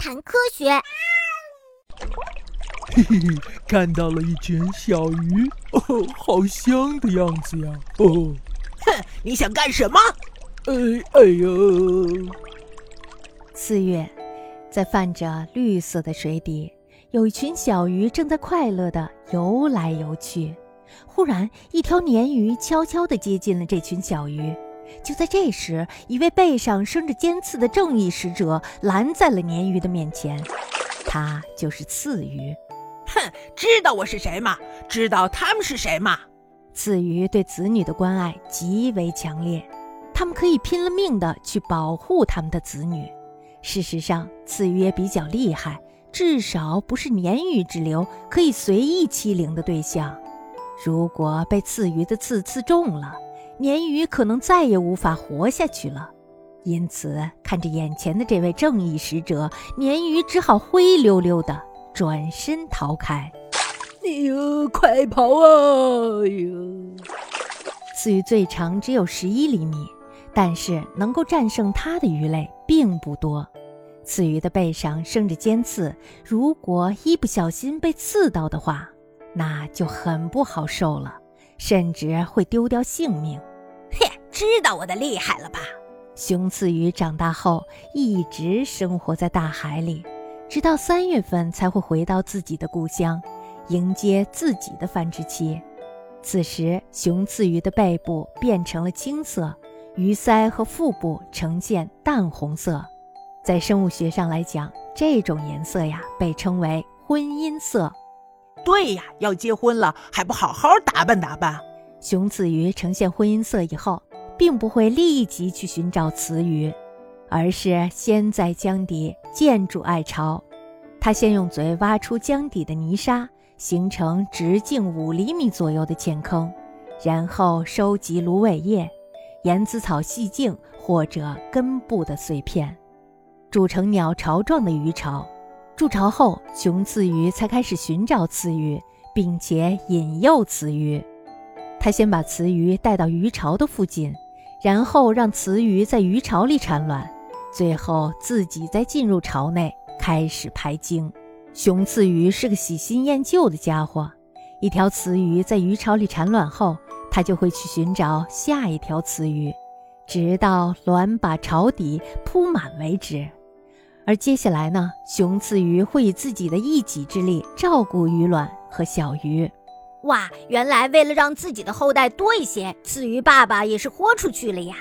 谈科学。嘿嘿嘿，看到了一群小鱼，哦，好香的样子呀！哦，哼，你想干什么？哎哎呦！四月，在泛着绿色的水底，有一群小鱼正在快乐地游来游去。忽然，一条鲶鱼悄悄地接近了这群小鱼。就在这时，一位背上生着尖刺的正义使者拦在了鲶鱼的面前。他就是刺鱼。哼，知道我是谁吗？知道他们是谁吗？刺鱼对子女的关爱极为强烈，他们可以拼了命的去保护他们的子女。事实上，刺鱼也比较厉害，至少不是鲶鱼之流可以随意欺凌的对象。如果被刺鱼的刺刺中了，鲶鱼可能再也无法活下去了。因此，看着眼前的这位正义使者，鲶鱼只好灰溜溜的。转身逃开，哎呦，快跑啊！哎呦，刺鱼最长只有十一厘米，但是能够战胜它的鱼类并不多。刺鱼的背上生着尖刺，如果一不小心被刺到的话，那就很不好受了，甚至会丢掉性命。嘿，知道我的厉害了吧？雄刺鱼长大后一直生活在大海里。直到三月份才会回到自己的故乡，迎接自己的繁殖期。此时，雄刺鱼的背部变成了青色，鱼鳃和腹部呈现淡红色。在生物学上来讲，这种颜色呀被称为婚姻色。对呀，要结婚了还不好好打扮打扮？雄刺鱼呈现婚姻色以后，并不会立即去寻找雌鱼。而是先在江底建筑爱巢，他先用嘴挖出江底的泥沙，形成直径五厘米左右的浅坑，然后收集芦苇叶、盐子草细茎或者根部的碎片，筑成鸟巢状的鱼巢。筑巢后，雄雌鱼才开始寻找雌鱼，并且引诱雌鱼。他先把雌鱼带到鱼巢的附近，然后让雌鱼在鱼巢里产卵。最后，自己再进入巢内开始排精。雄雌鱼是个喜新厌旧的家伙。一条雌鱼在鱼巢里产卵后，它就会去寻找下一条雌鱼，直到卵把巢底铺满为止。而接下来呢，雄雌鱼会以自己的一己之力照顾鱼卵和小鱼。哇，原来为了让自己的后代多一些，子鱼爸爸也是豁出去了呀！